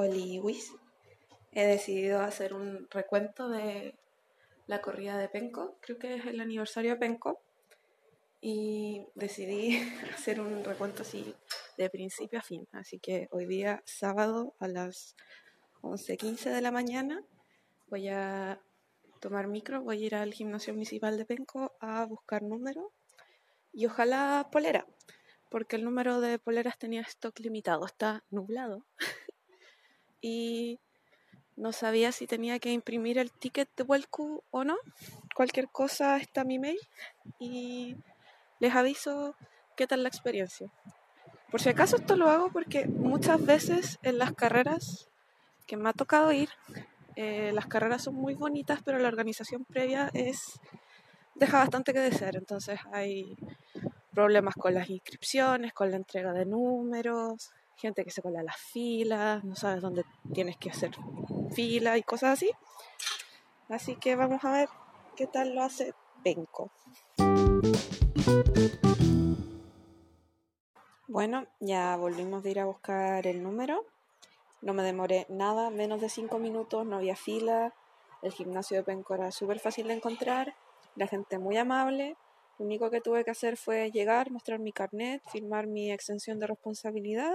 Oli Wiz. He decidido hacer un recuento de la corrida de Penco, creo que es el aniversario de Penco, y decidí hacer un recuento así de principio a fin. Así que hoy día, sábado, a las 11.15 de la mañana, voy a tomar micro, voy a ir al gimnasio municipal de Penco a buscar número y ojalá polera, porque el número de poleras tenía stock limitado, está nublado. y no sabía si tenía que imprimir el ticket de Welcu o no. Cualquier cosa está mi mail y les aviso qué tal la experiencia. Por si acaso esto lo hago porque muchas veces en las carreras que me ha tocado ir, eh, las carreras son muy bonitas, pero la organización previa es deja bastante que desear. Entonces hay problemas con las inscripciones, con la entrega de números, gente que se cola las filas, no sabes dónde tienes que hacer fila y cosas así. Así que vamos a ver qué tal lo hace Penco. Bueno, ya volvimos de ir a buscar el número. No me demoré nada, menos de 5 minutos, no había fila. El gimnasio de Penco era súper fácil de encontrar, la gente muy amable. Lo único que tuve que hacer fue llegar, mostrar mi carnet, firmar mi extensión de responsabilidad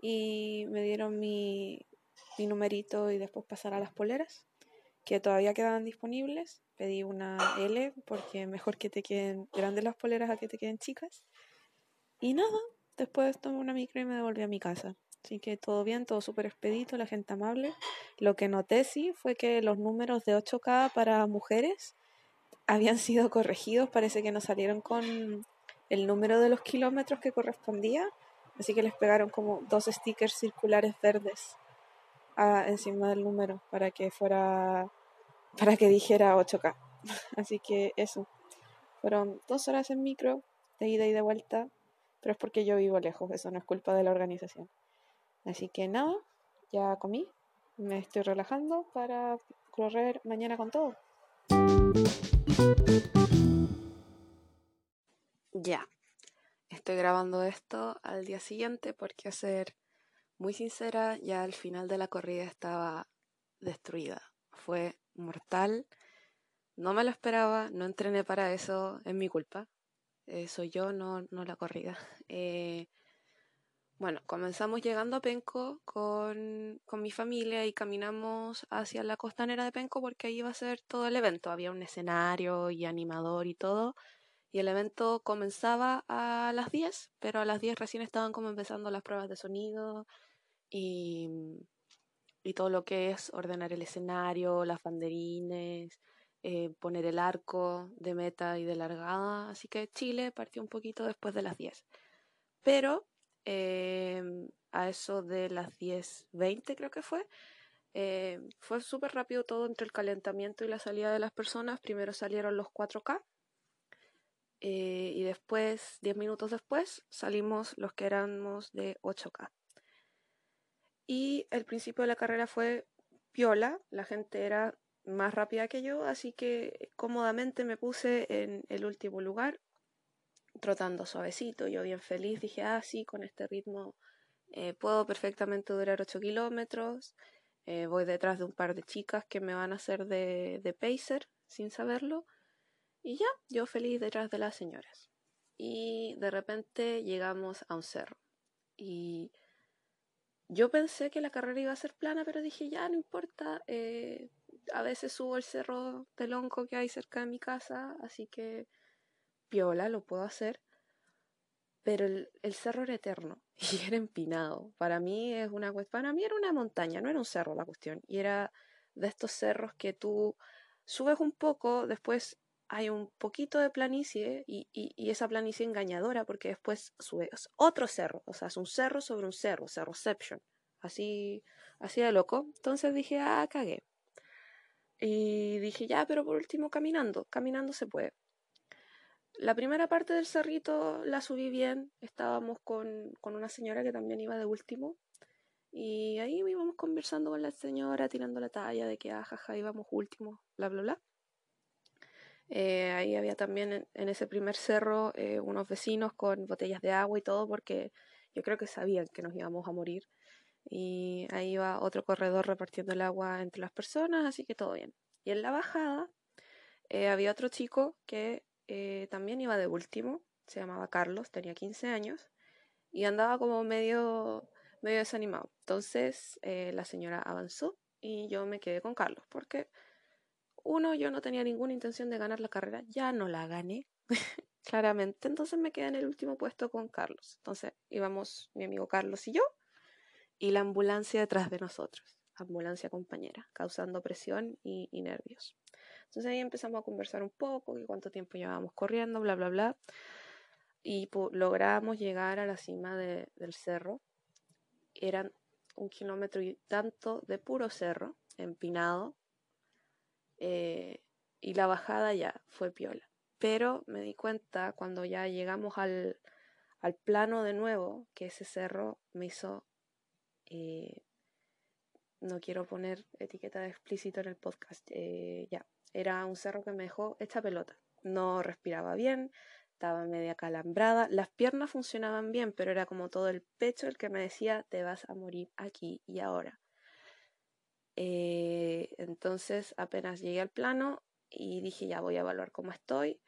y me dieron mi, mi numerito y después pasar a las poleras que todavía quedaban disponibles. Pedí una L porque mejor que te queden grandes las poleras a que te queden chicas. Y nada, después tomé una micro y me devolví a mi casa. Así que todo bien, todo súper expedito, la gente amable. Lo que noté sí fue que los números de 8K para mujeres habían sido corregidos. Parece que no salieron con el número de los kilómetros que correspondía. Así que les pegaron como dos stickers circulares verdes encima del número para que fuera, para que dijera 8K. Así que eso. Fueron dos horas en micro, de ida y de vuelta, pero es porque yo vivo lejos, eso no es culpa de la organización. Así que nada, ya comí, me estoy relajando para correr mañana con todo. Ya, estoy grabando esto al día siguiente porque hacer muy sincera, ya al final de la corrida estaba destruida. Fue mortal. No me lo esperaba, no entrené para eso, es mi culpa. Eh, soy yo, no, no la corrida. Eh, bueno, comenzamos llegando a Penco con, con, mi familia y caminamos hacia la costanera de Penco porque ahí iba a ser todo el evento. Había un escenario y animador y todo. Y el evento comenzaba a las 10, pero a las 10 recién estaban como empezando las pruebas de sonido, y, todo lo que es ordenar el escenario, las banderines, eh, poner el arco de meta y de largada. Así que Chile partió un poquito después de las 10. Pero eh, a eso de las 10.20 creo que fue, eh, fue súper rápido todo entre el calentamiento y la salida de las personas. Primero salieron los 4K y después, 10 minutos después, salimos los que éramos de 8K. Y el principio de la carrera fue piola, la gente era más rápida que yo, así que cómodamente me puse en el último lugar, trotando suavecito, yo bien feliz, dije, ah, sí, con este ritmo eh, puedo perfectamente durar 8 kilómetros, eh, voy detrás de un par de chicas que me van a hacer de, de pacer sin saberlo, y ya, yo feliz detrás de las señoras. Y de repente llegamos a un cerro. Y yo pensé que la carrera iba a ser plana, pero dije, ya, no importa. Eh, a veces subo el cerro del que hay cerca de mi casa, así que piola, lo puedo hacer. Pero el, cerro era eterno y era empinado. Para mí es una para mí era una montaña, no era un cerro la cuestión. Y era de estos cerros que tú subes un poco, después hay un poquito de planicie y, esa planicie engañadora porque después sube otro cerro, o sea, es un cerro sobre un cerro, cerroception, así, así de loco. Entonces dije, ah, cagué. Y dije, ya, pero por último caminando, caminando se puede. La primera parte del cerrito la subí bien, estábamos con, con una señora que también iba de último, y ahí íbamos conversando con la señora, tirando la talla de que, ah, íbamos último, bla, bla, bla. Eh, ahí había también en, ese primer cerro eh, unos vecinos con botellas de agua y todo porque yo creo que sabían que nos íbamos a morir. y ahí iba otro corredor repartiendo el agua entre las personas, así que todo bien. Y en la bajada eh, había otro chico que eh, también iba de último, se llamaba Carlos, tenía 15 años y andaba como medio, medio desanimado. Entonces la señora avanzó y yo me quedé con Carlos porque uno, yo no tenía ninguna intención de ganar la carrera, ya no la gané, claramente, entonces me quedé en el último puesto con Carlos. Entonces íbamos mi amigo Carlos y yo y la ambulancia detrás de nosotros, ambulancia compañera, causando presión y, nervios. Entonces ahí empezamos a conversar un poco, que cuánto tiempo llevábamos corriendo, bla, bla, bla. Y logramos llegar a la cima del cerro. Eran un kilómetro y tanto de puro cerro, empinado, eh, y la bajada ya fue piola. Pero me di cuenta cuando ya llegamos al, al plano de nuevo que ese cerro me hizo... Eh, no quiero poner etiqueta de explícito en el podcast. Eh, ya, era un cerro que me dejó esta pelota. No respiraba bien, estaba media calambrada, las piernas funcionaban bien, pero era como todo el pecho el que me decía te vas a morir aquí y ahora. Eh, entonces apenas llegué al plano y dije ya voy a evaluar cómo estoy.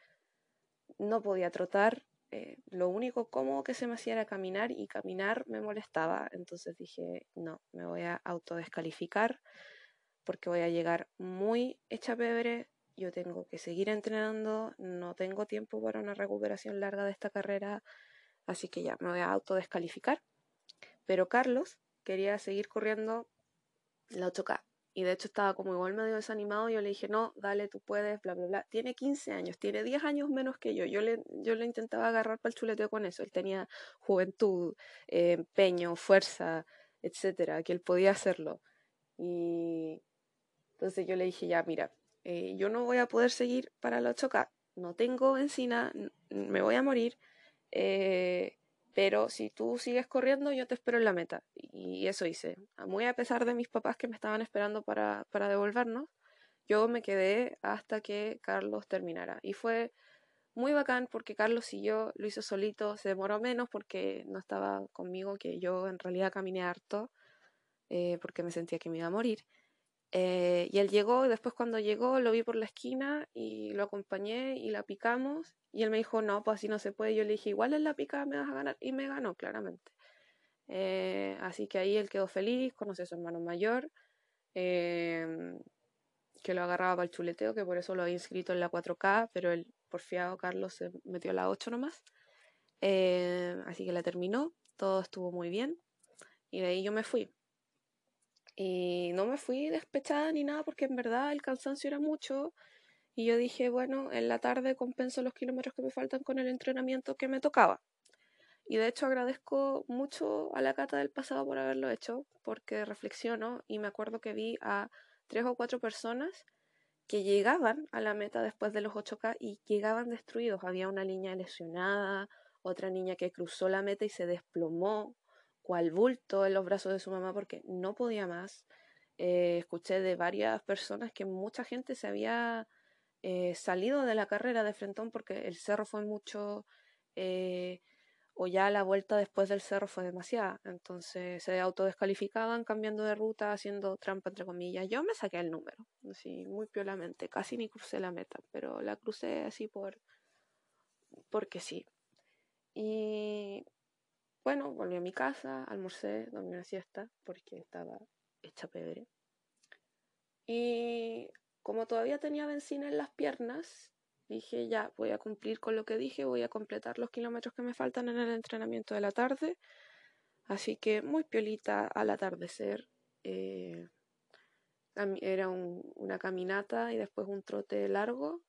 No podía trotar, eh, lo único cómodo que se me hacía era caminar y caminar me molestaba. Entonces dije no, me voy a autodescalificar porque voy a llegar muy hecha pebre. Yo tengo que seguir entrenando, no tengo tiempo para una recuperación larga de esta carrera, así que ya me voy a autodescalificar. Pero Carlos quería seguir corriendo la 8K. Y de hecho estaba como igual medio desanimado. Yo le dije, no, dale, tú puedes, bla, bla, bla. Tiene 15 años, tiene 10 años menos que yo. Yo le, yo le intentaba agarrar para el chuleteo con eso. Él tenía juventud, eh, empeño, fuerza, etcétera, que él podía hacerlo. Y entonces yo le dije, ya, mira, eh, yo no voy a poder seguir para la 8K. No tengo benzina, me voy a morir. Eh, pero si tú sigues corriendo, yo te espero en la meta. Y eso hice. Muy a pesar de mis papás que me estaban esperando para, para devolvernos, yo me quedé hasta que Carlos terminara. Y fue muy bacán porque Carlos siguió, lo hizo solito, se demoró menos porque no estaba conmigo, que yo en realidad caminé harto, eh, porque me sentía que me iba a morir. Eh, y él llegó, después cuando llegó lo vi por la esquina y lo acompañé y la picamos. Y él me dijo, no, pues así no se puede. Yo le dije, igual en la picada me vas a ganar. Y me ganó, claramente. Eh, así que ahí él quedó feliz, conoció a su hermano mayor, em, que lo agarraba para el chuleteo, que por eso lo había inscrito en la 4K, pero el porfiado Carlos se metió a la 8 nomás. Eh, así que la terminó, todo estuvo muy bien. Y de ahí yo me fui. Y no me fui despechada ni nada porque en verdad el cansancio era mucho. Y yo dije, bueno, en la tarde compenso los kilómetros que me faltan con el entrenamiento que me tocaba. Y de hecho agradezco mucho a la cata del pasado por haberlo hecho, porque reflexiono y me acuerdo que vi a tres o cuatro personas que llegaban a la meta después de los 8K y llegaban destruidos. Había una niña lesionada, otra niña que cruzó la meta y se desplomó, cual bulto en los brazos de su mamá porque no podía más. Eh, escuché de varias personas que mucha gente se había eh, salido de la carrera de Frentón porque el cerro fue mucho, eh, o ya la vuelta después del cerro fue demasiada. Entonces se autodescalificaban cambiando de ruta, haciendo trampa entre comillas. Yo me saqué el número, así muy piolamente, casi ni crucé la meta, pero la crucé así por porque sí. Y bueno, volví a mi casa, almorcé, dormí una siesta porque estaba hecha pebre. Y como todavía tenía benzina en las piernas, dije ya, voy a cumplir con lo que dije, voy a completar los kilómetros que me faltan en el entrenamiento de la tarde. Así que muy piolita al atardecer. Eh, era una caminata y después un trote largo.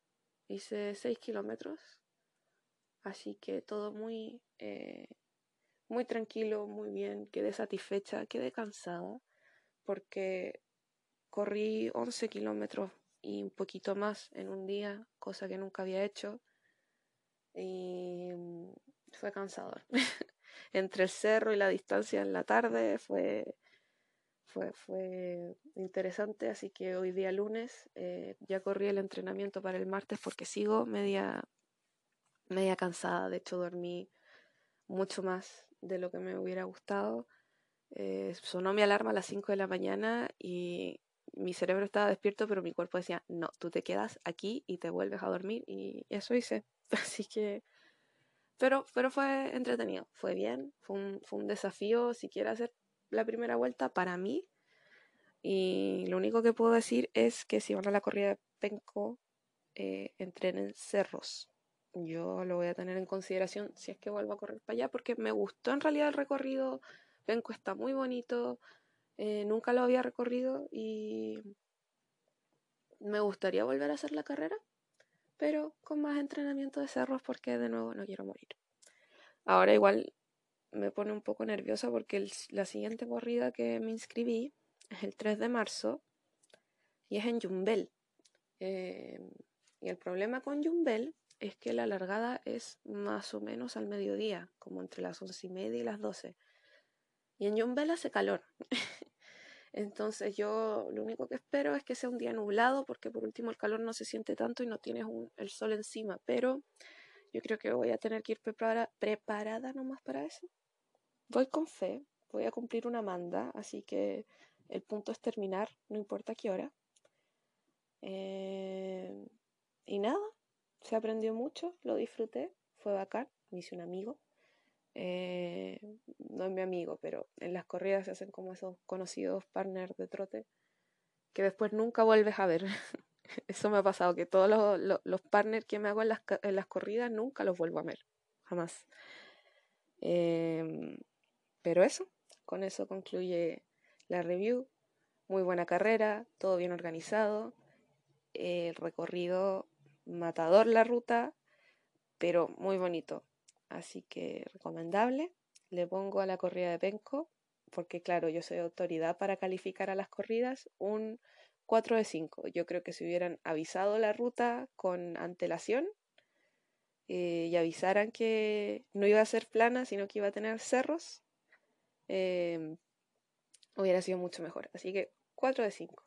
Hice 6 kilómetros. Así que todo muy eh, muy tranquilo, muy bien, quedé satisfecha, quedé cansada porque corrí 11 kilómetros y un poquito más en un día, cosa que nunca había hecho y mm, fue cansador. Entre el cerro y la distancia en la tarde fue, fue, fue interesante, así que hoy día lunes eh, ya corrí el entrenamiento para el martes porque sigo media, media cansada, de hecho dormí mucho más de lo que me hubiera gustado. Eh, sonó mi alarma a las 5 de la mañana y mi cerebro estaba despierto, pero mi cuerpo decía, no, tú te quedas aquí y te vuelves a dormir y eso hice. Así que, pero, pero fue entretenido, fue bien, fue un, fue un desafío siquiera hacer la primera vuelta para mí. Y lo único que puedo decir es que si van a la corrida de Penco, eh, entrenen cerros. Yo lo voy a tener en consideración si es que vuelvo a correr para allá, porque me gustó en realidad el recorrido. Penco está muy bonito, eh, nunca lo había recorrido y me gustaría volver a hacer la carrera, pero con más entrenamiento de cerros porque de nuevo no quiero morir. Ahora igual me pone un poco nerviosa porque la siguiente corrida que me inscribí es el 3 de marzo y es en Yumbel. Eh, y el problema con Yumbel es que la largada es más o menos al mediodía, como entre las once y media y las 12. Y en Yumbel hace calor. Entonces yo lo único que espero es que sea un día nublado porque por último el calor no se siente tanto y no tienes el sol encima. Pero yo creo que voy a tener que ir preparada, preparada nomás para eso. Voy con fe, voy a cumplir una manda, así que el punto es terminar, no importa qué hora. Eh, y nada, se aprendió mucho, lo disfruté, fue bacán, me hice un amigo. Eh, no es mi amigo, pero en las corridas se hacen como esos conocidos partners de trote que después nunca vuelves a ver. Eso me ha pasado, que todos los, los, partners que me hago en las, en las, corridas nunca los vuelvo a ver, jamás. Em, pero eso, con eso concluye la review. Muy buena carrera, todo bien organizado. El recorrido matador la ruta, pero muy bonito. Así que recomendable. Le pongo a la corrida de Penco, porque claro, yo soy autoridad para calificar a las corridas, un 4 de 5. Yo creo que si hubieran avisado la ruta con antelación eh, y avisaran que no iba a ser plana, sino que iba a tener cerros, eh, hubiera sido mucho mejor. Así que 4 de 5.